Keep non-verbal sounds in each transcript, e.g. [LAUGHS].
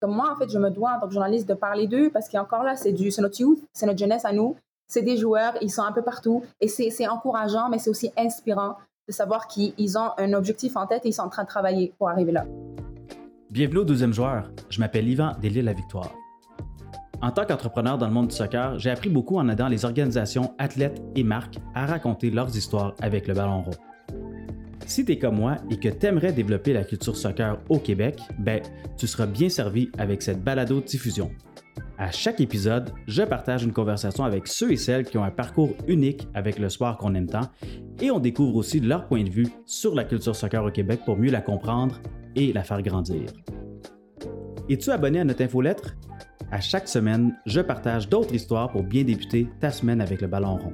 comme moi, en fait, je me dois, en tant que journaliste, de parler d'eux parce qu'encore là, c'est notre youth, c'est notre jeunesse à nous. C'est des joueurs, ils sont un peu partout et c'est encourageant, mais c'est aussi inspirant de savoir qu'ils ont un objectif en tête et ils sont en train de travailler pour arriver là. Bienvenue au deuxième joueur. Je m'appelle Yvan Delisle La Victoire. En tant qu'entrepreneur dans le monde du soccer, j'ai appris beaucoup en aidant les organisations, athlètes et marques à raconter leurs histoires avec le ballon rond. Si tu comme moi et que tu aimerais développer la culture soccer au Québec, ben, tu seras bien servi avec cette balado diffusion. À chaque épisode, je partage une conversation avec ceux et celles qui ont un parcours unique avec le sport qu'on aime tant et on découvre aussi leur point de vue sur la culture soccer au Québec pour mieux la comprendre et la faire grandir. Es-tu abonné à notre infolettre? À chaque semaine, je partage d'autres histoires pour bien débuter ta semaine avec le ballon rond.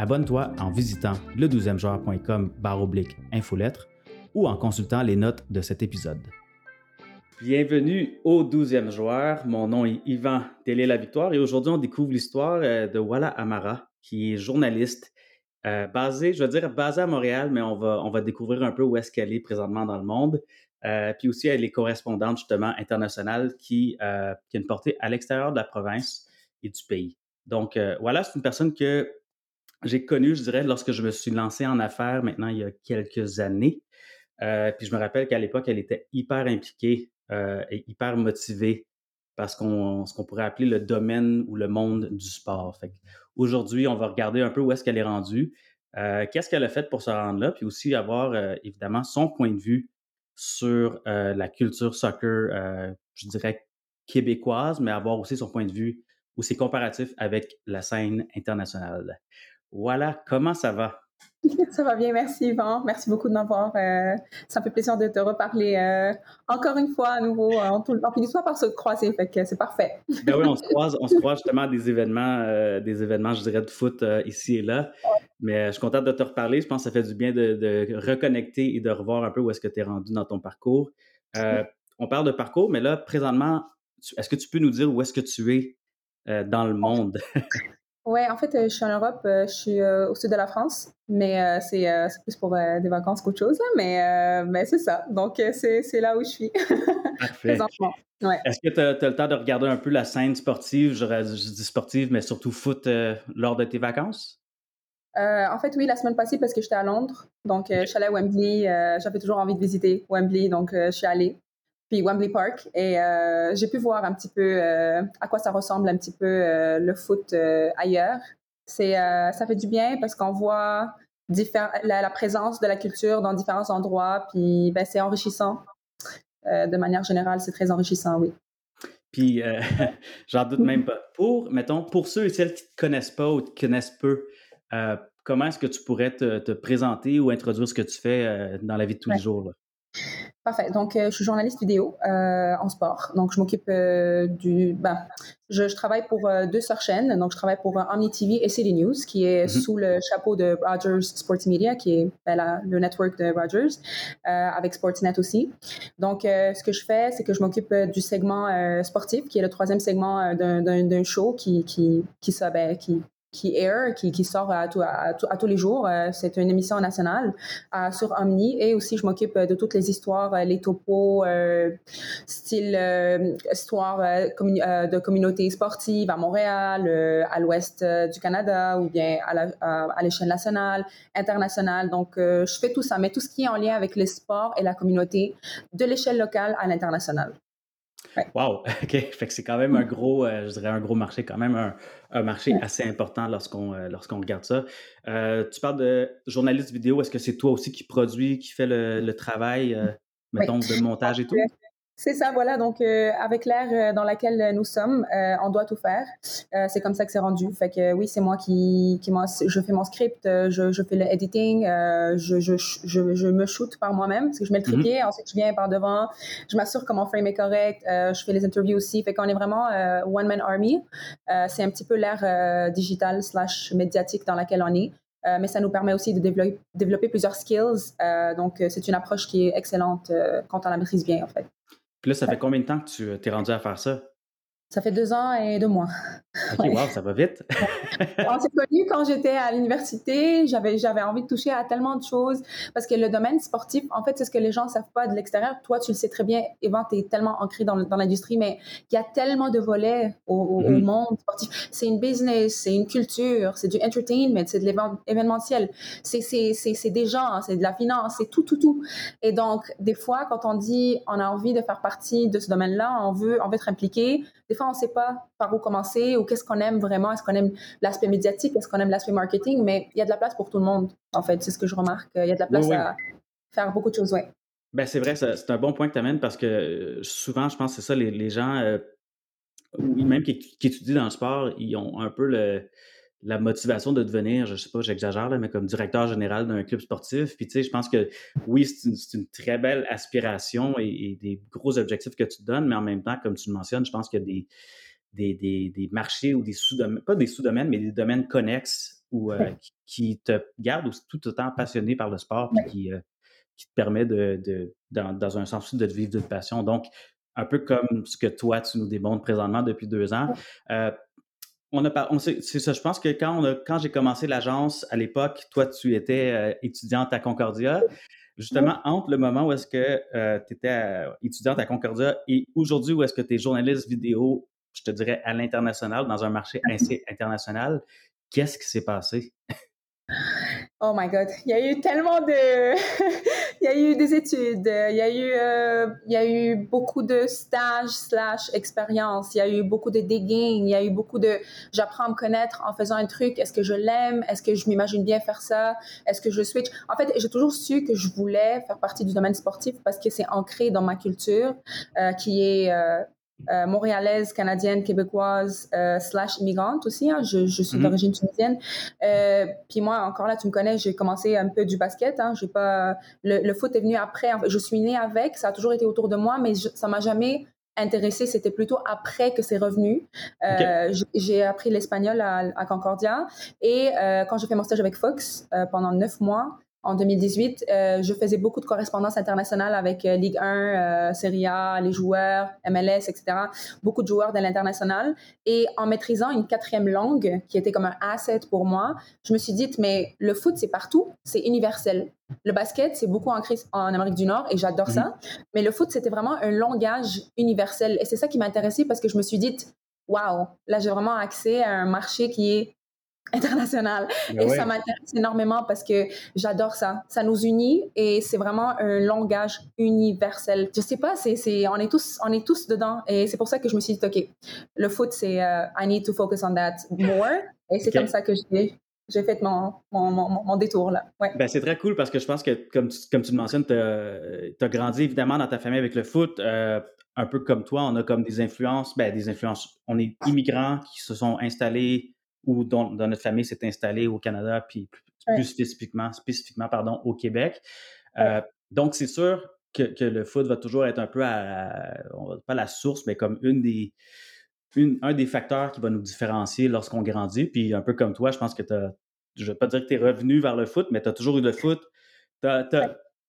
Abonne-toi en visitant le 12e oblique infolettre ou en consultant les notes de cet épisode. Bienvenue au 12e joueur. Mon nom est Yvan Télé La Victoire et aujourd'hui on découvre l'histoire euh, de Walla Amara, qui est journaliste euh, basée, je veux dire basée à Montréal, mais on va, découvrir un peu où est-ce qu'elle est présentement dans le monde. Euh, puis aussi, elle est correspondante justement internationale qui, qui a une portée à l'extérieur de la province et du pays. Donc voilà, c'est une personne que j'ai connu, je dirais, lorsque je me suis lancé en affaires maintenant il y a quelques années. Euh, puis je me rappelle qu'à l'époque, elle était hyper impliquée euh, et hyper motivée parce qu'on ce qu'on pourrait appeler le domaine ou le monde du sport. Fait aujourd'hui, on va regarder un peu où est-ce qu'elle est rendue, euh, qu'est-ce qu'elle a fait pour se rendre là, puis aussi avoir évidemment son point de vue sur la culture soccer, je dirais québécoise, mais avoir aussi son point de vue aussi comparatif avec la scène internationale. Voilà, comment ça va? [LAUGHS] Ça va bien, merci Yvan. Merci beaucoup de m'avoir. Euh, ça me fait plaisir de te reparler euh, encore une fois à nouveau. Euh, on, on finit soit par se croiser, fait que c'est parfait. [LAUGHS] ben oui, on se croise, on se croise justement à des événements, des événements, je dirais, de foot ici et là. Mais je suis contente de te reparler. Je pense que ça fait du bien de, reconnecter et de revoir un peu où est-ce que tu es rendu dans ton parcours. on parle de parcours, mais là, présentement, est-ce que tu peux nous dire où est-ce que tu es dans le monde? [LAUGHS] Ouais, en fait, euh, je suis en Europe, euh, je suis euh, au sud de la France, mais c'est plus pour des vacances qu'autre chose, mais, mais c'est ça. Donc, c'est là où je suis [LAUGHS] présentement. Est-ce que tu as, le temps de regarder un peu la scène sportive, je, je dis sportive, mais surtout foot lors de tes vacances? en fait, oui, la semaine passée, parce que j'étais à Londres. Donc, je suis allée à Wembley. J'avais toujours envie de visiter Wembley, donc je suis allée puis Wembley Park. Et euh, j'ai pu voir un petit peu euh, à quoi ça ressemble un petit peu euh, le foot ailleurs. C'est, ça fait du bien parce qu'on voit la, la, présence de la culture dans différents endroits, puis ben, c'est enrichissant. de manière générale, c'est très enrichissant, oui. Puis, [LAUGHS] j'en doute même pas. Pour, mettons, pour ceux et celles qui ne te connaissent pas ou te connaissent peu, comment est-ce que tu pourrais te, présenter ou introduire ce que tu fais dans la vie de tous les jours? Là? Parfait. Donc, euh, je suis journaliste vidéo euh, en sport. Donc, je m'occupe euh, du. Ben, je, je, travaille pour deux sœurs chaînes. Donc, je travaille pour Omni TV et City News, qui est mm-hmm. sous le chapeau de Rogers Sports Media, qui est ben, le network de Rogers, avec Sportsnet aussi. Donc, ce que je fais, c'est que je m'occupe du segment sportif, qui est le troisième segment d'un show qui, qui, qui, ça, ben, qui qui air, qui, qui sort à, à, à, tous les jours. Euh, c'est une émission nationale euh, sur Omni et aussi je m'occupe de toutes les histoires, euh, les topos, style histoire de communautés sportives à Montréal, à l'ouest du Canada ou bien à l'échelle nationale, internationale. Donc je fais tout ça, mais tout ce qui est en lien avec les sports et la communauté de l'échelle locale à l'international. Wow, [LAUGHS] OK. Fait que c'est quand même un gros, euh, je dirais un gros marché, quand même un, marché assez important lorsqu'on euh, regarde ça. Euh, tu parles de journaliste vidéo. Est-ce que c'est toi aussi qui produit, qui fait le, travail, mettons, de montage et tout? C'est ça, voilà. Donc, euh, avec l'ère euh, dans laquelle nous sommes, euh, on doit tout faire. c'est comme ça que c'est rendu. Fait que oui, c'est moi qui, qui je fais mon script, je, je fais le editing, je, je, je, je, me shoot par moi-même parce que je mets le mm-hmm. trépied, ensuite je viens par devant, je m'assure que mon frame est correct, je fais les interviews aussi. Fait qu'on est vraiment one man army. c'est un petit peu l'ère digitale slash médiatique dans laquelle on est. mais ça nous permet aussi de développer, développer plusieurs skills. donc, c'est une approche qui est excellente quand on la maîtrise bien, en fait. Puis là, ça fait combien de temps que tu euh, t'es rendu à faire ça? Ça fait deux ans et deux mois. OK, wow, ça va vite. [LAUGHS] on s'est connus quand j'étais à l'université. J'avais, j'avais envie de toucher à tellement de choses parce que le domaine sportif, en fait, c'est ce que les gens ne savent pas de l'extérieur. Toi, tu le sais très bien, Evan, tu es tellement ancré dans, dans l'industrie, mais il y a tellement de volets au, mm-hmm. monde sportif. C'est une business, c'est une culture, c'est du entertainment, c'est de l'événementiel, c'est, c'est, c'est, c'est des gens, c'est de la finance, c'est tout, tout, tout. Et donc, des fois, quand on dit on a envie de faire partie de ce domaine-là, on veut, on veut être impliqué, des fois, on ne sait pas par où commencer ou qu'est-ce qu'on aime vraiment? Est-ce qu'on aime l'aspect médiatique? Est-ce qu'on aime l'aspect marketing? Mais il y a de la place pour tout le monde, en fait. C'est ce que je remarque. Il y a de la place à faire beaucoup de choses, oui. Ben, c'est vrai, c'est un bon point que tu amènes parce que euh, souvent, je pense que c'est ça, les, gens, euh, même qui, étudient dans le sport, ils ont un peu le, la motivation de devenir, je sais pas, j'exagère, mais comme directeur général d'un club sportif. Puis, tu sais, je pense que oui, c'est une, très belle aspiration et, des gros objectifs que tu te donnes, mais en même temps, comme tu le mentionnes, je pense qu'il y a des, des, des, marchés ou des sous-domaines, pas des sous-domaines, mais des domaines connexes ou, euh, qui, te gardent tout autant passionné par le sport puis qui, euh, qui te permet de, de dans, dans, un sens de vivre d'une passion. Donc, un peu comme ce que toi, tu nous démontres présentement depuis deux ans. Euh, on a c'est ça, je pense que quand, on quand j'ai commencé l'agence à l'époque, toi, tu étais étudiante à Concordia. Justement, entre le moment où est-ce que tu étais étudiante à Concordia et aujourd'hui où est-ce que tu es journaliste vidéo je te dirais, à l'international, dans un marché assez international. Qu'est-ce qui s'est passé? Oh my God, il y a eu tellement de, [LAUGHS] il y a eu des études, il y a eu, euh, il y a eu beaucoup de stages slash expériences, il y a eu beaucoup de digging, il y a eu beaucoup de, j'apprends à me connaître en faisant un truc. Est-ce que je l'aime Est-ce que je m'imagine bien faire ça Est-ce que je switch? En fait, j'ai toujours su que je voulais faire partie du domaine sportif parce que c'est ancré dans ma culture, euh, qui est euh, euh, montréalaise, canadienne, québécoise, euh, slash immigrante aussi. Hein. Je, je, suis mhm. d'origine tunisienne. Euh, puis moi, encore là, tu me connais, j'ai commencé un peu du basket. Hein. J'ai pas le, le, foot est venu après. Je suis née avec, ça a toujours été autour de moi, mais ça m'a jamais intéressé. C'était plutôt après que c'est revenu. Euh, J'ai appris l'espagnol à, à, Concordia et euh, quand j'ai fait mon stage avec Fox pendant neuf mois, en 2018, euh, je faisais beaucoup de correspondance internationale avec euh, Ligue 1, euh, Serie A, les joueurs, MLS, etc. Beaucoup de joueurs de l'international. Et en maîtrisant une quatrième langue, qui était comme un asset pour moi, je me suis dit, mais le foot, c'est partout, c'est universel. Le basket, c'est beaucoup ancré en Amérique du Nord et j'adore ça. Mhm. Mais le foot, c'était vraiment un langage universel. Et c'est ça qui m'a intéressée parce que je me suis dit, waouh, là, j'ai vraiment accès à un marché qui est international. Ben et ça m'intéresse énormément parce que j'adore ça. Ça nous unit et c'est vraiment un langage universel. Je sais pas, c'est, c'est, on, est tous, on est tous dedans. Et c'est pour ça que je me suis dit, OK, le foot, c'est euh, I need to focus on that more. Et c'est comme ça que j'ai, j'ai fait mon, mon, mon, détour là. Ouais. Ben, c'est très cool parce que je pense que, comme tu, comme tu le mentionnes, tu as, grandi évidemment dans ta famille avec le foot. Euh, un peu comme toi, on a comme des influences, ben, des influences. On est immigrants qui se sont installés ou dont, dans notre famille s'est installée au Canada, puis plus, spécifiquement, spécifiquement pardon, au Québec. Euh, donc, c'est sûr que, que, le foot va toujours être un peu à, on va pas la source, mais comme une des, une, un des facteurs qui va nous différencier lorsqu'on grandit. Puis un peu comme toi, je pense que tu je ne vais pas dire que tu es revenu vers le foot, mais tu as toujours eu le foot. Tu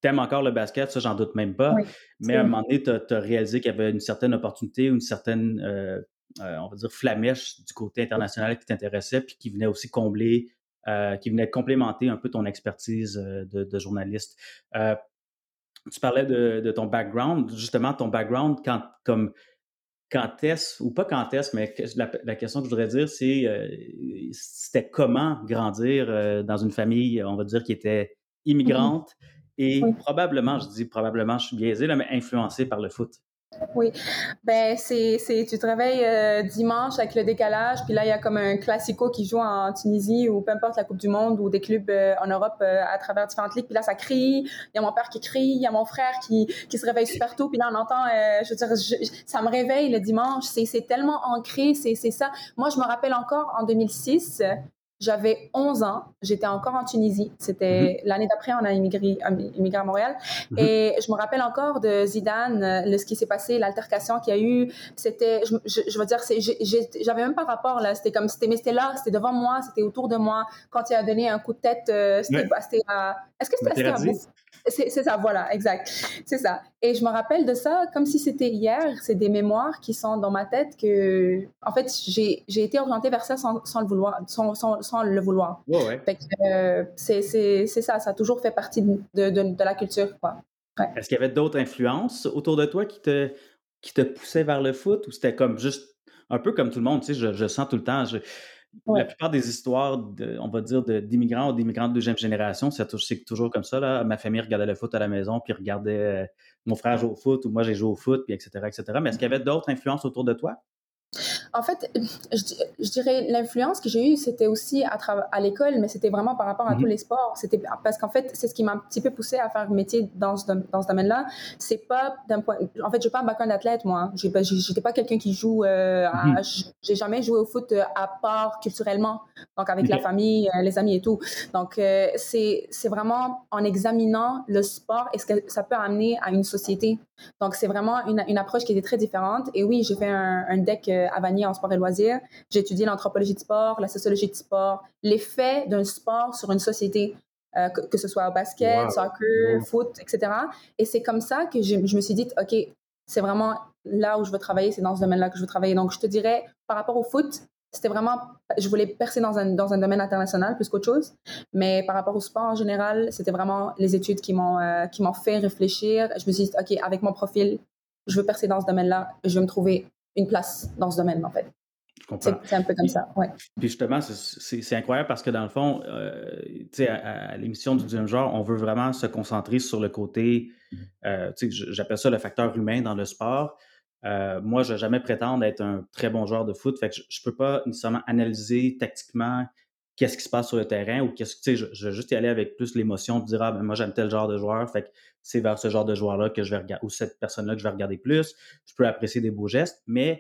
aimes encore le basket, ça, j'en doute même pas. mais à un moment donné, tu as, réalisé qu'il y avait une certaine opportunité, une certaine euh, euh, on va dire, flamèche du côté international qui t'intéressait, puis qui venait aussi combler, euh, qui venait complémenter un peu ton expertise euh, de, journaliste. tu parlais de, ton background, justement, ton background, quand, comme, quand est-ce, ou pas quand est-ce, mais la, question que je voudrais dire, c'est c'était comment grandir dans une famille, on va dire, qui était immigrante? [LAUGHS] Et probablement, je dis probablement, je suis biaisé, là, mais influencée par le foot. Oui, ben c'est, c'est tu te réveilles euh, dimanche avec le décalage, puis là il y a comme un classico qui joue en Tunisie ou peu importe la Coupe du Monde ou des clubs euh, en Europe euh, à travers différentes ligues, puis là ça crie, il y a mon père qui crie, il y a mon frère qui, qui se réveille super tôt, puis là on entend, je veux dire, ça me réveille le dimanche, c'est, c'est tellement ancré, c'est, c'est ça. Moi je me rappelle encore en 2006, j'avais 11 ans, j'étais encore en Tunisie. C'était mhm. l'année d'après, on a immigré, immigré à Montréal. Mhm. Et je me rappelle encore de Zidane, euh, le, ce qui s'est passé, l'altercation qu'il y a eu. C'était, je, je, veux dire, j'avais même pas rapport là. C'était comme, c'était, mais c'était là, c'était devant moi, c'était autour de moi. Quand il a donné un coup de tête, euh, c'était, à, est-ce que c'était à C'est ça, voilà, exact. C'est ça. Et je me rappelle de ça comme si c'était hier. C'est des mémoires qui sont dans ma tête que, en fait, j'ai été orientée vers ça sans, sans le vouloir. Sans, sans, le vouloir. Ouais, euh, c'est ça, ça a toujours fait partie de, de, de la culture. quoi. Est-ce qu'il y avait d'autres influences autour de toi qui te, qui te poussaient vers le foot ou c'était comme juste un peu comme tout le monde, tu sais, je, je sens tout le temps, je, la plupart des histoires, de, on va dire, d'immigrants ou d'immigrants de deuxième génération, c'est toujours comme ça. Là. Ma famille regardait le foot à la maison, puis regardait euh, mon frère jouer au foot, ou moi j'ai joué au foot, puis etc., etc. Mais est-ce qu'il y avait d'autres influences autour de toi? En fait, je, dirais l'influence que j'ai eue, c'était aussi à, à l'école, mais c'était vraiment par rapport à tous mhm. les sports. C'était parce qu'en fait, c'est ce qui m'a un petit peu poussé à faire métier dans ce, dans ce domaine-là. C'est pas d'un point. En fait, je suis pas un background d'athlète, moi. J'étais pas quelqu'un qui joue. Euh, mhm. J'ai jamais joué au foot euh, à part culturellement, donc avec la famille, euh, les amis et tout. Donc, euh, c'est vraiment en examinant le sport et ce que ça peut amener à une société. Donc, c'est vraiment une, une, approche qui était très différente. Et oui, j'ai fait un, un deck à Vanier en sport et loisirs. J'ai étudié l'anthropologie de sport, la sociologie de sport, l'effet d'un sport sur une société, euh, que, ce soit au basket, soccer, foot, etc. Et c'est comme ça que je, me suis dit, OK, c'est vraiment là où je veux travailler, c'est dans ce domaine-là que je veux travailler. Donc, je te dirais, par rapport au foot, c'était vraiment, je voulais percer dans un, dans un domaine international plus qu'autre chose. Mais par rapport au sport en général, c'était vraiment les études qui m'ont euh, qui m'ont fait réfléchir. Je me suis dit, OK, avec mon profil, je veux percer dans ce domaine-là, je veux me trouver une place dans ce domaine, en fait. C'est un peu comme ça, ouais. Puis justement, c'est incroyable parce que dans le fond, euh, tu sais, à, l'émission du deuxième genre, on veut vraiment se concentrer sur le côté, euh, tu sais, j'appelle ça le facteur humain dans le sport. Euh, moi, je vais jamais prétendre être un très bon joueur de foot, fait que je, ne peux pas nécessairement analyser tactiquement qu'est-ce qui se passe sur le terrain ou qu'est-ce que, tu sais, je, je, vais juste y aller avec plus l'émotion de dire, ah, ben, moi, j'aime tel genre de joueur, fait que c'est vers ce genre de joueur-là que je vais regarder, ou cette personne-là que je vais regarder plus. Je peux apprécier des beaux gestes, mais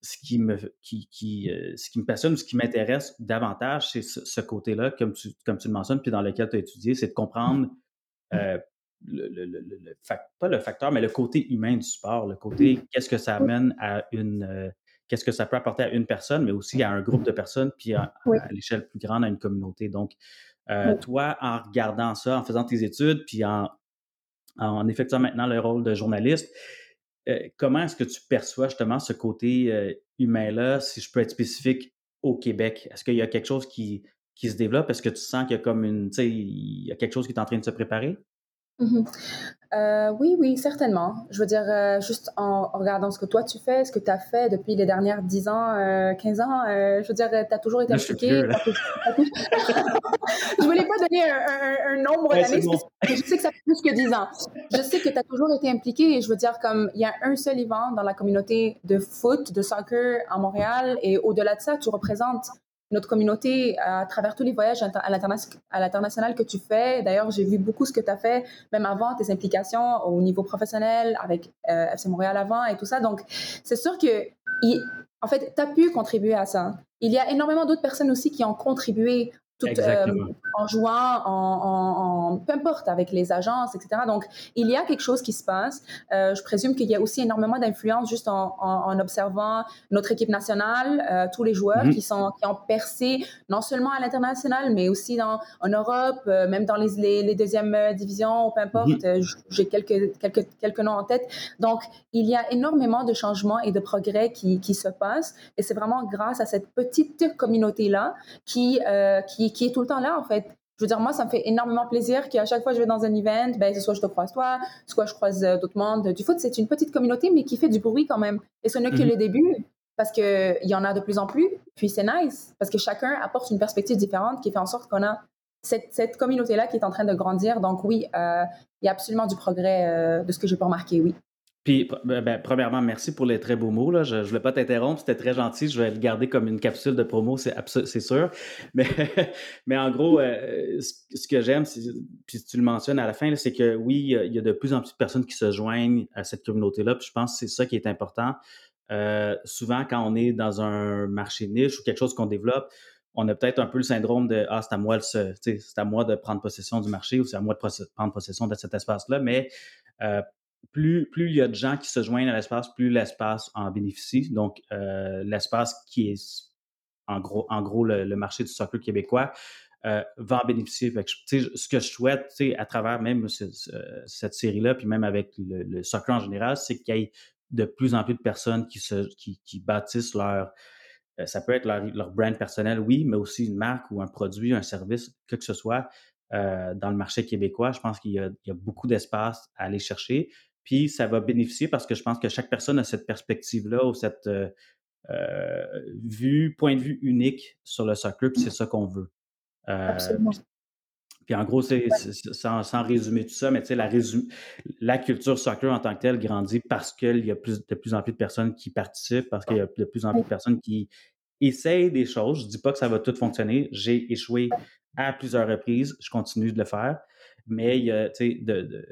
ce qui me, qui, qui, euh, ce qui me passionne, ce qui m'intéresse davantage, c'est ce, côté-là, comme tu, comme tu le mentionnes, puis dans lequel tu as étudié, c'est de comprendre mmh. euh, le, le, le, pas le facteur, mais le côté humain du sport, le côté mmh. qu'est-ce que ça amène à une, euh, qu'est-ce que ça peut apporter à une personne, mais aussi à un groupe de personnes, puis à, l'échelle plus grande à une communauté. Donc, toi, en regardant ça, en faisant tes études, puis en, en effectuant maintenant le rôle de journaliste, euh, comment est-ce que tu perçois justement ce côté euh, humain-là, si je peux être spécifique, au Québec? Est-ce qu'il y a quelque chose qui, qui se développe? Est-ce que tu sens qu'il y a comme une, tu sais, il y a quelque chose qui est en train de se préparer? Mmh euh, oui, oui, certainement. Je veux dire, euh, juste en, regardant ce que toi tu fais, ce que tu as fait depuis les dernières 10 ans, euh, 15 ans, euh, je veux dire, tu as toujours été impliqué. [LAUGHS] je voulais pas donner un, un, nombre d'années, je sais que ça fait plus que 10 ans. Je sais que tu as toujours été impliqué et je veux dire, comme il y a un seul event dans la communauté de foot, de soccer à Montréal et au-delà de ça, tu représentes notre communauté à travers tous les voyages à l'international que tu fais. D'ailleurs, j'ai vu beaucoup ce que tu as fait, même avant tes implications au niveau professionnel avec euh, FC Montréal avant et tout ça. Donc, c'est sûr que, en fait, tu as pu contribuer à ça. Il y a énormément d'autres personnes aussi qui ont contribué euh, en jouant, en, peu importe, avec les agences, etc. Donc, il y a quelque chose qui se passe. Euh, je présume qu'il y a aussi énormément d'influence juste en, observant notre équipe nationale, euh, tous les joueurs mhm. qui, sont, qui ont percé non seulement à l'international, mais aussi dans, en Europe, même dans les, les, deuxièmes divisions, peu importe. Mhm. J'ai quelques, quelques, quelques noms en tête. Donc, il y a énormément de changements et de progrès qui, qui se passent. Et c'est vraiment grâce à cette petite communauté-là qui, qui qui, est tout le temps là, en fait. Je veux dire, moi, ça me fait énormément plaisir qu'à chaque fois que je vais dans un event, ben, soit je te croise toi, soit je croise euh, d'autres mondes du foot. C'est une petite communauté, mais qui fait du bruit quand même. Et ce n'est que mhm. le début, parce qu'il y en a de plus en plus. Puis c'est nice, parce que chacun apporte une perspective différente qui fait en sorte qu'on a cette, cette communauté-là qui est en train de grandir. Donc oui, euh, il y a absolument du progrès euh, de ce que j'ai pas remarqué, oui. Puis, ben, ben, premièrement, merci pour les très beaux mots. Là. Je ne voulais pas t'interrompre, c'était très gentil. Je vais le garder comme une capsule de promo, c'est, sûr. [LAUGHS] Mais, en gros, euh, ce, que j'aime, puis tu le mentionnes à la fin, c'est que oui, il y a de plus en plus de personnes qui se joignent à cette communauté-là. Puis je pense que c'est ça qui est important. Euh, souvent, quand on est dans un marché niche ou quelque chose qu'on développe, on a peut-être un peu le syndrome de Ah, c'est à moi, à moi de prendre possession du marché ou c'est à moi de prendre possession de cet espace-là. Mais euh, plus, plus il y a de gens qui se joignent à l'espace, plus l'espace en bénéficie. Donc, euh, l'espace qui est en gros, en gros le, marché du soccer québécois, va en bénéficier. ce que je souhaite à travers même cette série-là, puis même avec le, soccer en général, c'est qu'il y ait de plus en plus de personnes qui, se, qui, bâtissent leur, ça peut être leur, brand personnel, oui, mais aussi une marque ou un produit, un service, que que ce soit dans le marché québécois. Je pense qu'il y, a beaucoup d'espace à aller chercher. Puis ça va bénéficier parce que je pense que chaque personne a cette perspective-là ou cette vue, point de vue unique sur le soccer, puis c'est ça qu'on veut. Absolument. Puis en gros, c'est, sans, résumer tout ça, mais tu sais, la, la culture soccer en tant que telle grandit parce qu'il y a plus, de plus en plus de personnes qui participent, parce qu'il y a de plus en plus de personnes qui essayent des choses. Je ne dis pas que ça va tout fonctionner. J'ai échoué à plusieurs reprises. Je continue de le faire. Mais il y a, sais, de,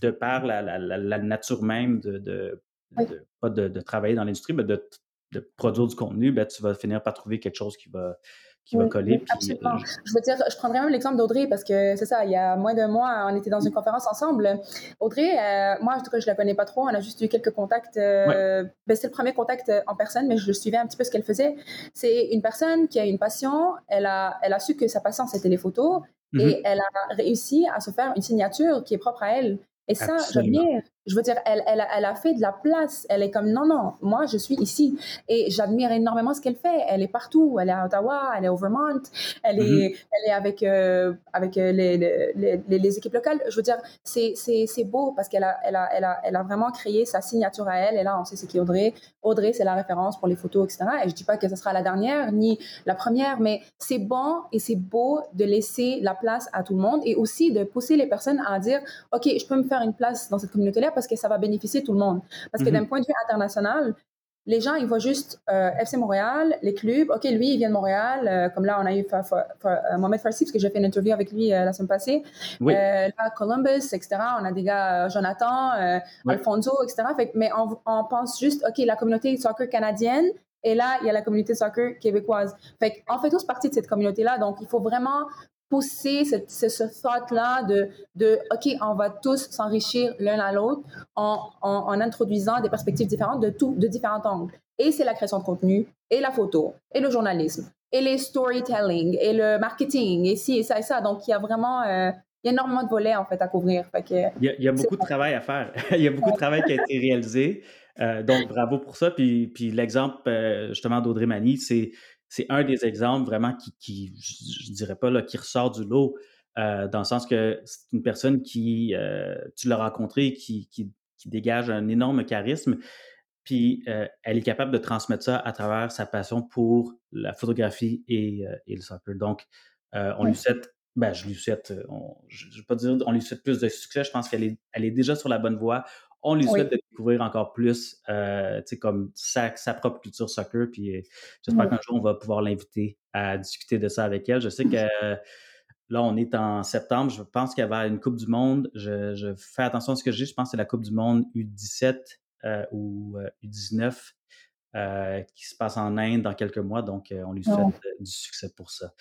de, par la, la, nature même de, de, pas de, travailler dans l'industrie, mais de, produire du contenu, ben, tu vas finir par trouver quelque chose qui va, qui va coller. absolument. je veux dire, je prendrais même l'exemple d'Audrey parce que c'est ça, il y a moins d'un mois, on était dans une conférence ensemble. Audrey, euh, moi, en tout cas, je la connais pas trop, on a juste eu quelques contacts. Euh, ben, c'est le premier contact euh, en personne, mais je suivais un petit peu ce qu'elle faisait. C'est une personne qui a une passion, elle a, elle a su que sa passion, c'était les photos, et mm-hmm. elle a réussi à se faire une signature qui est propre à elle. Et ça, j'admire. Je veux dire, elle, elle, elle, a fait de la place. Elle est comme, non, non, moi, je suis ici. Et j'admire énormément ce qu'elle fait. Elle est partout. Elle est à Ottawa, elle est au Vermont, elle, est, mm-hmm. elle est avec, euh, avec euh, les, les, les, équipes locales. Je veux dire, c'est beau parce qu'elle a, elle a, elle a, elle a vraiment créé sa signature à elle. Et là, on sait c'est qui Audrey. Audrey, c'est la référence pour les photos, etc. Et je dis pas que ce sera la dernière ni la première, mais c'est bon et c'est beau de laisser la place à tout le monde et aussi de pousser les personnes à dire, OK, je peux me faire une place dans cette communauté-là parce que ça va bénéficier tout le monde. Parce que mhm. d'un point de vue international, les gens, ils voient juste euh, FC Montréal, les clubs. OK, lui, il vient de Montréal. Euh, comme là, on a eu euh, Mohamed Farsi, parce que j'ai fait une interview avec lui la semaine passée. là, Columbus, etc. On a des gars, Jonathan, Alfonso, etc. mais on, on, pense juste, OK, la communauté soccer canadienne. Et là, il y a la communauté soccer québécoise. Fait on fait tous partie de cette communauté-là. Donc, il faut vraiment pousser cette, ce, thought-là de, de, OK, on va tous s'enrichir l'un à l'autre en, en, introduisant des perspectives différentes de, tout, de différents angles. Et c'est la création de contenu, et la photo, et le journalisme, et les storytelling, et le marketing, et ci, et ça, et ça. Donc, il y a vraiment... Euh, il y a énormément de volets en fait à couvrir. il, y a, beaucoup de travail à faire. [LAUGHS] il y a beaucoup de travail qui a été réalisé. Euh, donc, bravo pour ça. Puis, puis l'exemple euh, justement d'Audrey Mani, c'est c'est un des exemples vraiment qui, je, dirais pas, là, qui ressort du lot, euh, dans le sens que c'est une personne qui, euh, tu l'as rencontrée, qui, qui, dégage un énorme charisme, puis euh, elle est capable de transmettre ça à travers sa passion pour la photographie et, le soccer. Donc, on lui souhaite, ben, je lui souhaite, je ne vais pas dire on lui souhaite plus de succès, je pense qu'elle est, elle est déjà sur la bonne voie on lui souhaite de découvrir encore plus euh, comme sa, propre culture soccer. Puis euh, j'espère qu'un jour, on va pouvoir l'inviter à discuter de ça avec elle. Je sais que là, on est en septembre. Je pense qu'elle va à une Coupe du Monde. Je, fais attention à ce que je dis. Je pense que c'est la Coupe du Monde U17 euh, ou U19 qui se passe en Inde dans quelques mois. Donc, on lui souhaite du succès pour ça.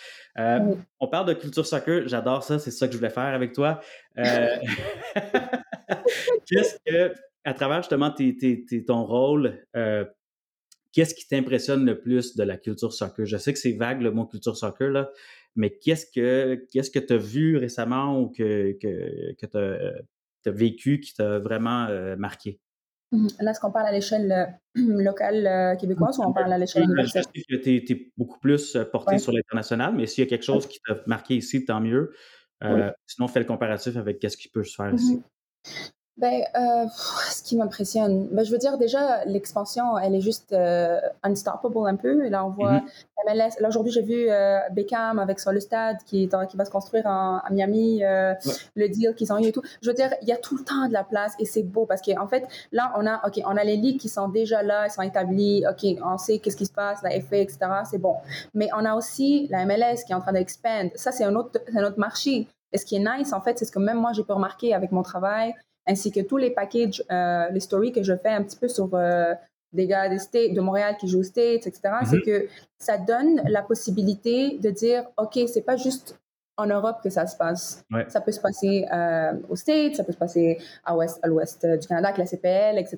On parle de culture soccer. J'adore ça. C'est ça que je voulais faire avec toi. [LAUGHS] [LAUGHS] [LAUGHS] qu'est-ce que, à travers justement ton rôle, euh, qu'est-ce qui t'impressionne le plus de la culture soccer? Je sais que c'est vague le mot culture soccer, là, mais qu'est-ce que qu'est-ce que tu as vu récemment ou que, que, que tu as, vécu qui t'a vraiment euh, marqué? Mmh là, est-ce qu'on parle à l'échelle euh, [CLEARS THROAT] locale québécoise ou on parle à l'échelle universelle? Je sais que tu es, beaucoup plus porté sur l'international, mais s'il y a quelque chose qui t'a marqué ici, tant mieux. Sinon, fais le comparatif avec qu'est-ce qui peut se faire mmh ici. Ben, euh, ce qui m'impressionne, ben, je veux dire déjà l'expansion, elle est juste euh, unstoppable un peu. Là, on voit mm-hmm. MLS. Là aujourd'hui, j'ai vu euh, Beckham avec sur le stade qui, qui va se construire à Miami, euh, le deal qu'ils ont eu et tout. Je veux dire, il y a tout le temps de la place et c'est beau parce qu'en fait, là, on a, ok, on a les ligues qui sont déjà là, ils sont établis. Ok, on sait qu'est-ce qui se passe, la FA, etc. C'est bon. Mais on a aussi la MLS qui est en train d'expand. Ça, c'est un autre, un autre marché. Et ce qui est nice, en fait, c'est ce que même moi, j'ai pu remarquer avec mon travail ainsi que tous les packages, euh, les stories que je fais un petit peu sur euh, des gars des States, de Montréal qui jouent aux States, etc., c'est mhm. que ça donne la possibilité de dire, OK, c'est pas juste en Europe que ça se passe. Ça peut se passer euh, aux States, ça peut se passer à l'ouest à du Canada avec la CPL, etc.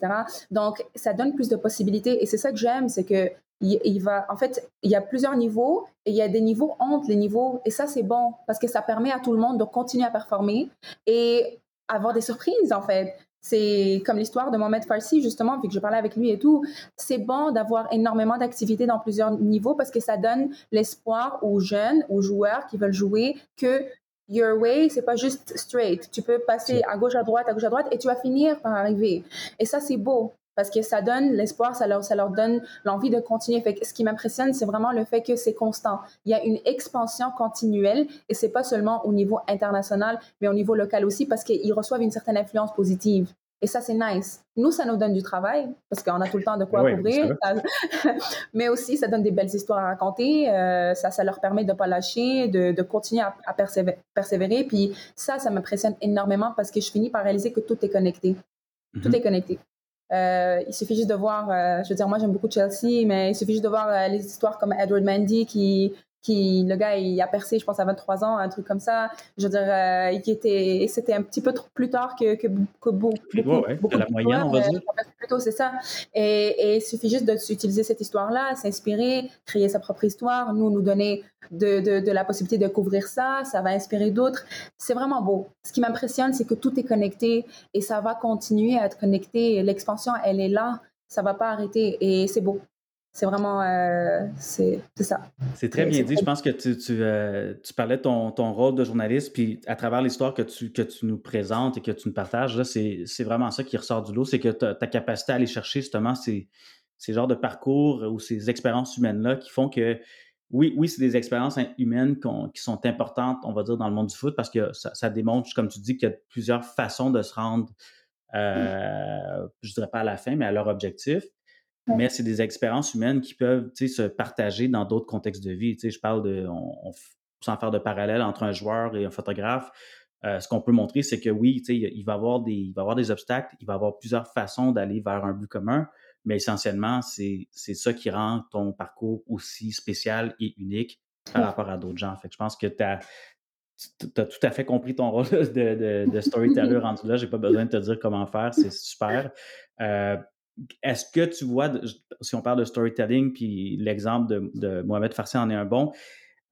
Donc, ça donne plus de possibilités. Et c'est ça que j'aime, c'est qu'il il, va, en fait, il y a plusieurs niveaux et il y a des niveaux entre les niveaux. Et ça, c'est bon parce que ça permet à tout le monde de continuer à performer et avoir des surprises, en fait. C'est comme l'histoire de Mohamed Farsi, justement, vu que je parlais avec lui et tout. C'est bon d'avoir énormément d'activités dans plusieurs niveaux parce que ça donne l'espoir aux jeunes, aux joueurs qui veulent jouer que your way, c'est pas juste straight. Tu peux passer à gauche, à droite, à gauche, à droite et tu vas finir par arriver. Et ça, c'est beau parce que ça donne l'espoir, ça leur, ça leur donne l'envie de continuer. Fait ce qui m'impressionne, c'est vraiment le fait que c'est constant. Il y a une expansion continuelle et c'est pas seulement au niveau international, mais au niveau local aussi parce qu'ils reçoivent une certaine influence positive. Et ça, c'est nice. Nous, ça nous donne du travail parce qu'on a tout le temps de quoi couvrir. [LAUGHS] Mais aussi, ça donne des belles histoires à raconter. Euh, ça, ça leur permet de ne pas lâcher, de, de continuer à, persévérer. Puis ça, ça m'impressionne énormément parce que je finis par réaliser que tout est connecté. Tout mhm. est connecté. Euh, il suffit juste de voir, euh, je veux dire, moi j'aime beaucoup Chelsea, mais il suffit juste de voir les histoires comme Edward Mandy qui qui le gars il a percé je pense à 23 ans un truc comme ça. Je veux dire euh, qui était c'était un petit peu trop plus tard que que, que beaucoup, ouais, beaucoup la moyenne on va dire. plutôt c'est ça. Et, et, il suffit juste d'utiliser cette histoire là s'inspirer créer sa propre histoire nous nous donner de, de, de, la possibilité de couvrir ça ça va inspirer d'autres. C'est vraiment beau. Ce qui m'impressionne c'est que tout est connecté et ça va continuer à être connecté. L'expansion elle est là. Ça va pas arrêter et c'est beau c'est vraiment euh, c'est ça. C'est très bien dit. Je pense que tu, tu, euh, tu parlais de ton, ton, rôle de journaliste, puis à travers l'histoire que tu, que tu nous présentes et que tu nous partages, c'est vraiment ça qui ressort du lot, c'est que ta, ta, capacité à aller chercher justement ces, ces genres de parcours ou ces expériences humaines-là qui font que, oui, oui, c'est des expériences humaines qui sont importantes, on va dire, dans le monde du foot, parce que ça, ça démontre, comme tu dis, qu'il y a plusieurs façons de se rendre, euh, je dirais pas à la fin, mais à leur objectif mais c'est des expériences humaines qui peuvent se partager dans d'autres contextes de vie. je parle de, on, sans faire de parallèle entre un joueur et un photographe, euh, ce qu'on peut montrer, c'est que oui, il va, avoir des, il va avoir des obstacles, il va avoir plusieurs façons d'aller vers un but commun, mais essentiellement, c'est ça qui rend ton parcours aussi spécial et unique par rapport à d'autres gens. Fait que je pense que tu as, as tout à fait compris ton rôle [LAUGHS] de, de, storyteller [LAUGHS] rendu là. J'ai pas besoin de te dire comment faire, c'est super. Euh, est-ce que tu vois, si on parle de storytelling, puis l'exemple de, Mohamed Farsi en est un bon,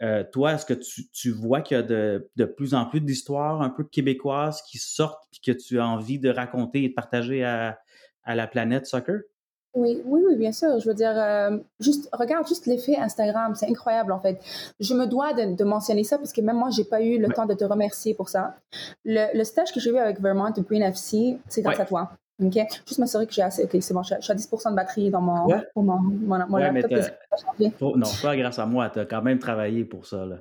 euh, toi, est-ce que tu, vois qu'il y a de, plus en plus d'histoires un peu québécoises qui sortent puis que tu as envie de raconter et de partager à, la planète soccer? Oui, oui, oui, bien sûr. Je veux dire, euh, juste regarde juste l'effet Instagram, c'est incroyable en fait. Je me dois de, mentionner ça parce que même moi, j'ai pas eu le temps de te remercier pour ça. Le, stage que j'ai eu avec Vermont Green FC, c'est grâce à toi. OK? Juste m'assurer que j'ai assez. OK, c'est bon. Je, suis à 10 de batterie dans mon, pour mon, mon, laptop. non, pas grâce à moi. Tu as quand même travaillé pour ça. Là.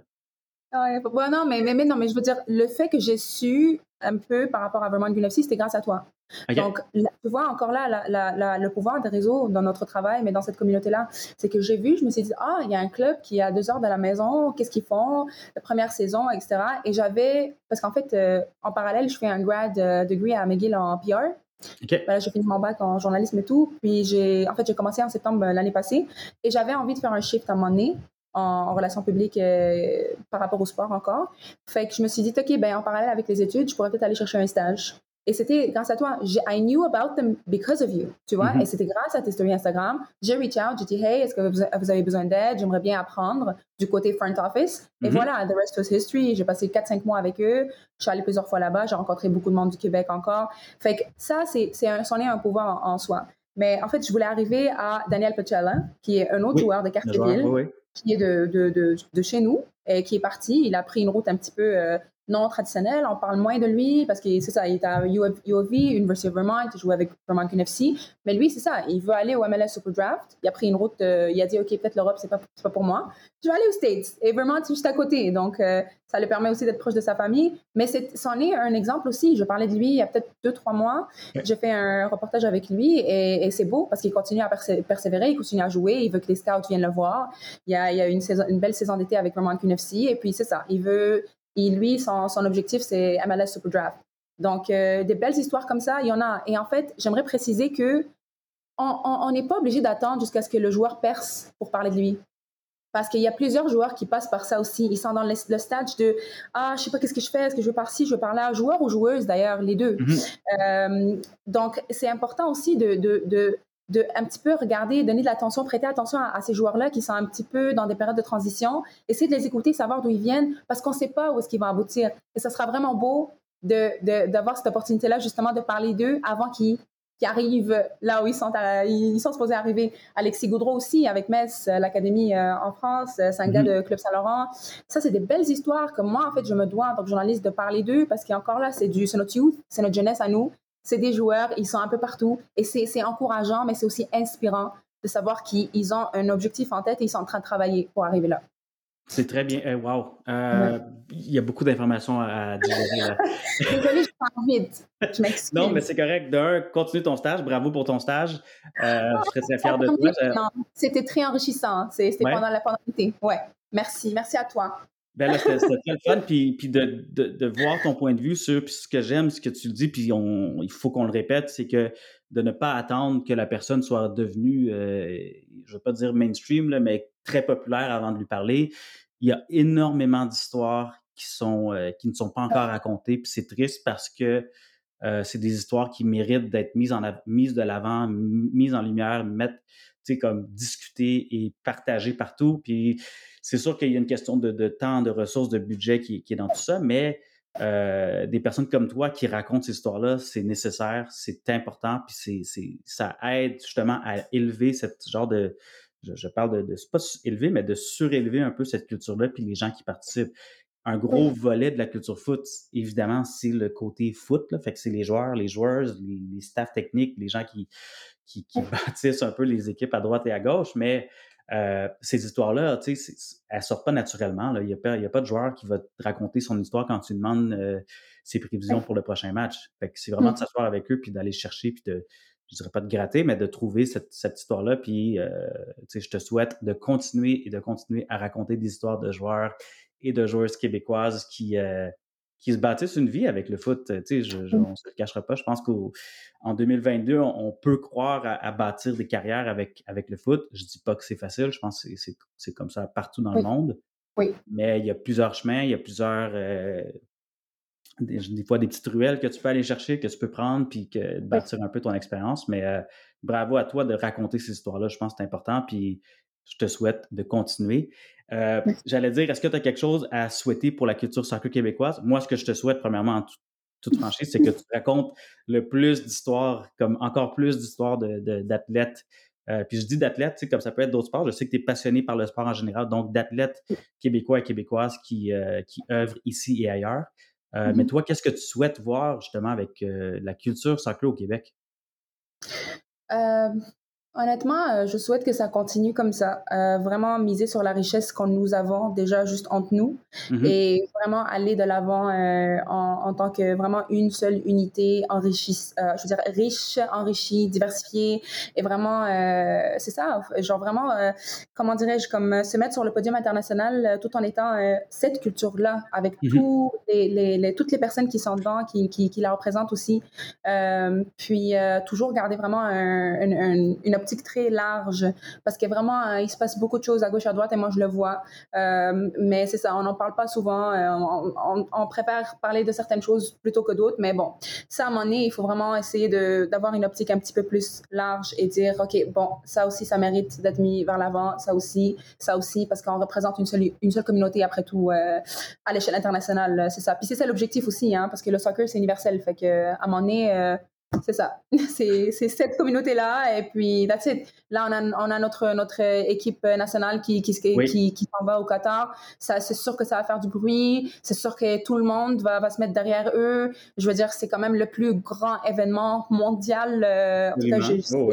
Ouais, bon, non, mais, mais, non, mais je veux dire, le fait que j'ai su un peu par rapport à Vermont UFC, c'était grâce à toi. Donc, tu vois, encore là, la, la, le pouvoir des réseaux dans notre travail, mais dans cette communauté-là, c'est que j'ai vu, je me suis dit, ah, il y a un club qui est à deux heures de la maison, qu'est-ce qu'ils font, la première saison, etc. Et j'avais, parce qu'en fait, euh, en parallèle, je fais un grad euh, degree à McGill en PR. Okay. Ben j'ai fini mon bac en journalisme et tout. Puis j'ai, en fait, j'ai commencé en septembre euh, l'année passée et j'avais envie de faire un shift à un moment donné en, relations publiques euh, par rapport au sport encore. Fait que je me suis dit, OK, ben en parallèle avec les études, je pourrais peut-être aller chercher un stage. Et c'était grâce à toi. I knew about them because of you, tu vois? Mm-hmm. Et c'était grâce à tes stories Instagram. J'ai reach out, j'ai dit, hey, est-ce que vous avez besoin d'aide? J'aimerais bien apprendre du côté front office. Et mm-hmm. voilà, the rest was history. J'ai passé 4-5 mois avec eux. Je suis allée plusieurs fois là-bas. J'ai rencontré beaucoup de monde du Québec encore. Fait que ça, c'est, c'est un, c'en est un pouvoir en, soi. Mais en fait, je voulais arriver à Daniel Pachella, qui est un autre joueur de Cartierville, qui est de, de, de, de, chez nous, et qui est parti. Il a pris une route un petit peu euh, non traditionnel. On parle moins de lui parce que c'est ça, il est à UOV, University of Vermont, il joue avec Vermont NFC. Mais lui, c'est ça, il veut aller au MLS Super Draft. Il a pris une route, euh, il a dit, OK, peut-être l'Europe, c'est pas, pas pour moi. Je vais aller aux States. Et Vermont, c'est juste à côté. Donc, euh, ça lui permet aussi d'être proche de sa famille. Mais c'en est, un exemple aussi. Je parlais de lui il y a peut-être deux, trois mois. J'ai fait un reportage avec lui et, c'est beau parce qu'il continue à persévérer, il continue à jouer, il veut que les scouts viennent le voir. Il y a, il y a une, saison, une belle saison d'été avec Vermont NFC. Et puis, c'est ça, il veut et lui, son, son objectif, c'est MLS Super Draft. Donc, euh, des belles histoires comme ça, il y en a. Et en fait, j'aimerais préciser que on n'est pas obligé d'attendre jusqu'à ce que le joueur perce pour parler de lui. Parce qu'il y a plusieurs joueurs qui passent par ça aussi. Ils sont dans le, stage de Ah, je sais pas qu'est-ce que je fais, est-ce que je veux par ci, je veux par là. Joueur ou joueuse, d'ailleurs, les deux. Mm-hmm. Euh, donc, c'est important aussi de, de, de de un petit peu regarder, donner de l'attention, prêter attention à, ces joueurs-là qui sont un petit peu dans des périodes de transition, essayer de les écouter, savoir d'où ils viennent, parce qu'on ne sait pas où est-ce qu'ils vont aboutir. Et ça sera vraiment beau d'avoir de, cette opportunité-là, justement, de parler d'eux avant qu'ils arrivent là où ils sont, ils sont supposés arriver. Alexis Goudreau aussi, avec Metz, euh, l'Académie euh, en France, euh, c'est un gars mm-hmm. de Club Saint-Laurent. Ça, c'est des belles histoires que moi, en fait, je me dois, en tant que journaliste, de parler d'eux, parce qu'encore là, c'est notre youth, c'est notre jeunesse à nous c'est des joueurs, ils sont un peu partout et c'est encourageant, mais c'est aussi inspirant de savoir qu'ils ont un objectif en tête et ils sont en train de travailler pour arriver là. C'est très bien. Eh, wow. Euh, il y a beaucoup d'informations à digérer là. [LAUGHS] Désolée, je parle vite. Je m'excuse. Non, mais c'est correct. D'un, continue ton stage. Bravo pour ton stage. Euh, je serais très fier de toi. C'était très enrichissant. C'était pendant la pandémie. Ouais. Merci. Merci à toi. Ben là, c'était très fun, puis, puis de, de, de, voir ton point de vue sur puis ce que j'aime, ce que tu dis, puis on, il faut qu'on le répète, c'est que de ne pas attendre que la personne soit devenue, euh, je ne veux pas dire mainstream, là, mais très populaire avant de lui parler. Il y a énormément d'histoires qui sont euh, qui ne sont pas encore racontées, puis c'est triste parce que euh, c'est des histoires qui méritent d'être mises en mises de l'avant, mises en lumière, mettre, comme discuter et partager partout. Puis c'est sûr qu'il y a une question de, temps, de ressources, de budget qui, est dans tout ça, mais euh, des personnes comme toi qui racontent ces histoires-là, c'est nécessaire, c'est important, puis c'est, ça aide justement à élever cette genre de, je, parle de, de pas élever, mais de surélever un peu cette culture-là, puis les gens qui participent. Un gros volet de la culture foot, évidemment, c'est le côté foot, là, fait que c'est les joueurs, les joueuses, les, les staffs techniques, les gens qui, qui, qui [LAUGHS] bâtissent un peu les équipes à droite et à gauche, mais euh, ces histoires-là, tu sais, elles sortent pas naturellement. Il n'y a, pas, a pas de joueur qui va te raconter son histoire quand tu demandes euh, ses prévisions pour le prochain match. c'est vraiment de mmh. s'asseoir avec eux, puis d'aller chercher, puis de, je dirais pas de gratter, mais de trouver cette, histoire-là. Puis, euh, je te souhaite de continuer et de continuer à raconter des histoires de joueurs et de joueuses québécoises qui, qui se bâtissent une vie avec le foot. Tu sais, je, je, mmh. on ne se le cachera pas. Je pense qu'en 2022, on, peut croire à, bâtir des carrières avec, avec le foot. Je ne dis pas que c'est facile. Je pense que c'est comme ça partout dans le monde. Oui. Mais il y a plusieurs chemins, il y a plusieurs. Euh, des, fois, des petites ruelles que tu peux aller chercher, que tu peux prendre, puis que, de bâtir un peu ton expérience. Mais euh, bravo à toi de raconter ces histoires-là. Je pense que c'est important. Puis je te souhaite de continuer. Euh, j'allais dire, est-ce que tu as quelque chose à souhaiter pour la culture soccer québécoise? Moi, ce que je te souhaite, premièrement, en toute [LAUGHS] franchise, c'est que tu racontes le plus d'histoires, comme encore plus d'histoires d'athlètes. Euh, puis je dis d'athlètes, comme ça peut être d'autres sports. Je sais que tu es passionné par le sport en général, donc d'athlètes québécois et québécoises qui, euh, qui œuvrent ici et ailleurs. Mais mm-hmm. toi, qu'est-ce que tu souhaites voir justement avec la culture soccer au Québec? Honnêtement, euh, je souhaite que ça continue comme ça. Euh, vraiment miser sur la richesse qu'on nous avons déjà juste entre nous mm-hmm. et vraiment aller de l'avant euh, en, en, tant que vraiment une seule unité enrichie, euh, je veux dire riche, enrichie, diversifiée et vraiment, c'est ça, genre vraiment, comment dirais-je, comme se mettre sur le podium international tout en étant cette culture-là avec mm-hmm. tous les, les, toutes les personnes qui sont dedans, qui, qui, qui la représentent aussi. puis toujours garder vraiment un, un, une très large parce que vraiment, euh, il se passe beaucoup de choses à gauche, à droite et moi, je le vois. Euh, mais c'est ça, on n'en parle pas souvent. Euh, on, préfère parler de certaines choses plutôt que d'autres. Mais bon, ça, à un moment donné, il faut vraiment essayer d'avoir une optique un petit peu plus large et dire, OK, bon, ça aussi, ça mérite d'être mis vers l'avant. Ça aussi, ça aussi, parce qu'on représente une seule, une seule communauté après tout à l'échelle internationale. C'est ça. Puis c'est ça l'objectif aussi, hein, parce que le soccer, c'est universel. Fait que, à un moment donné, c'est ça. [LAUGHS] C'est cette communauté-là. Et puis, that's it. Là, on a, on a notre, notre équipe nationale qui, qui, qui, qui s'en va au Qatar. C'est sûr que ça va faire du bruit. C'est sûr que tout le monde va, va se mettre derrière eux. Je veux dire, c'est quand même le plus grand événement mondial. Euh, oh,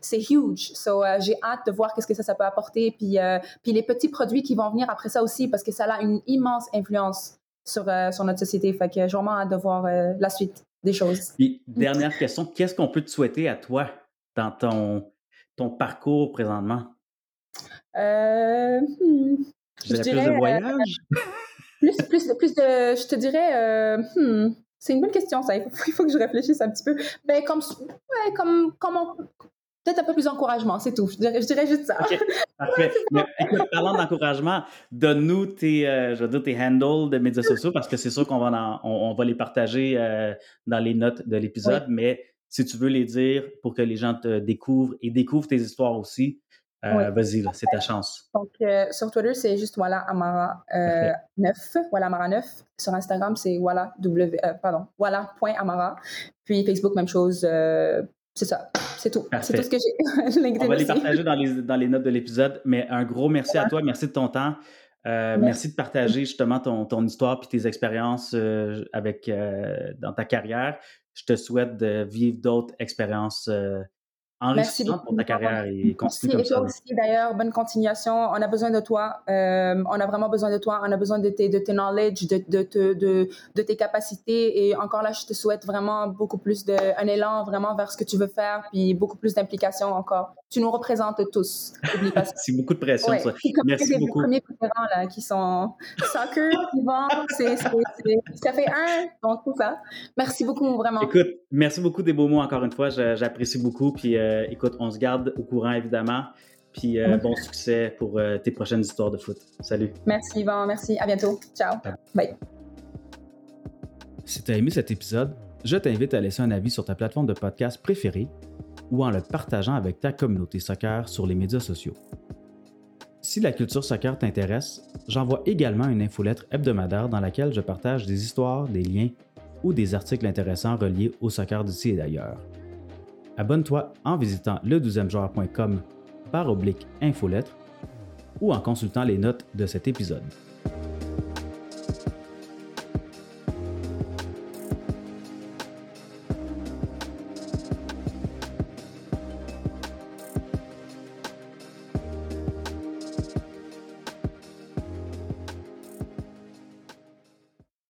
c'est huge. So, euh, j'ai hâte de voir qu'est-ce que ça, ça peut apporter. Puis, euh, puis les petits produits qui vont venir après ça aussi, parce que ça a une immense influence sur, sur notre société. Fait que j'ai vraiment hâte de voir la suite des choses. Puis, dernière question, qu'est-ce qu'on peut te souhaiter à toi dans ton, ton parcours présentement? Euh, hmm, je dirais, plus de voyage? [LAUGHS] plus, plus, plus de, je te dirais, euh, hmm, c'est une bonne question, ça. Il faut, [LAUGHS] que je réfléchisse un petit peu. Mais ben, comme, ouais, comme, comme Peut-être un peu plus d'encouragement, c'est tout. Je dirais, je dirais, juste ça. OK, [LAUGHS] parfait. Mais, écoute, parlant d'encouragement, donne-nous tes, euh, je veux dire, tes handles de médias sociaux parce que c'est sûr qu'on va, on, va les partager euh, dans les notes de l'épisode, mais si tu veux les dire pour que les gens te découvrent et découvrent tes histoires aussi, euh, vas-y, c'est ta chance. Donc, euh, sur Twitter, c'est juste voilà Amara 9, voilà Amara 9. Sur Instagram, c'est voilà w, pardon, voilà.amara. Puis Facebook, même chose. C'est ça, c'est tout. C'est tout ce que j'ai. [LAUGHS] On va les partager dans les, dans les notes de l'épisode. Mais un gros merci à toi, merci de ton temps. Euh, merci. de partager justement ton, ton histoire et tes expériences euh, avec, euh, dans ta carrière. Je te souhaite de vivre d'autres expériences enrichissant pour ta carrière et continue comme et toi aussi, d'ailleurs, bonne continuation. On a besoin de toi. Euh, on a vraiment besoin de toi. On a besoin de tes, de tes knowledge, de, de, de, de, tes capacités. Et encore là, je te souhaite vraiment beaucoup plus d'un élan vraiment vers ce que tu veux faire, puis beaucoup plus d'implication encore. Tu nous représentes tous. [LAUGHS] C'est beaucoup de pression, ça. Merci beaucoup. les premiers vétérans là, qui sont soccer, [LAUGHS] vont, c'est, ça fait un, donc tout ça. Merci beaucoup, vraiment. Écoute, merci beaucoup des beaux mots encore une fois. J'apprécie beaucoup. Puis, euh, écoute, on se garde au courant, évidemment. Puis euh, bon succès pour euh, tes prochaines histoires de foot. Salut. Merci, Yvan. Merci. À bientôt. Ciao. Bye. Si tu as aimé cet épisode, je t'invite à laisser un avis sur ta plateforme de podcast préférée ou en le partageant avec ta communauté soccer sur les médias sociaux. Si la culture soccer t'intéresse, j'envoie également une infolettre hebdomadaire dans laquelle je partage des histoires, des liens ou des articles intéressants reliés au soccer d'ici et d'ailleurs. Abonne-toi en visitant le 12 joueur.com par oblique infolettre ou en consultant les notes de cet épisode.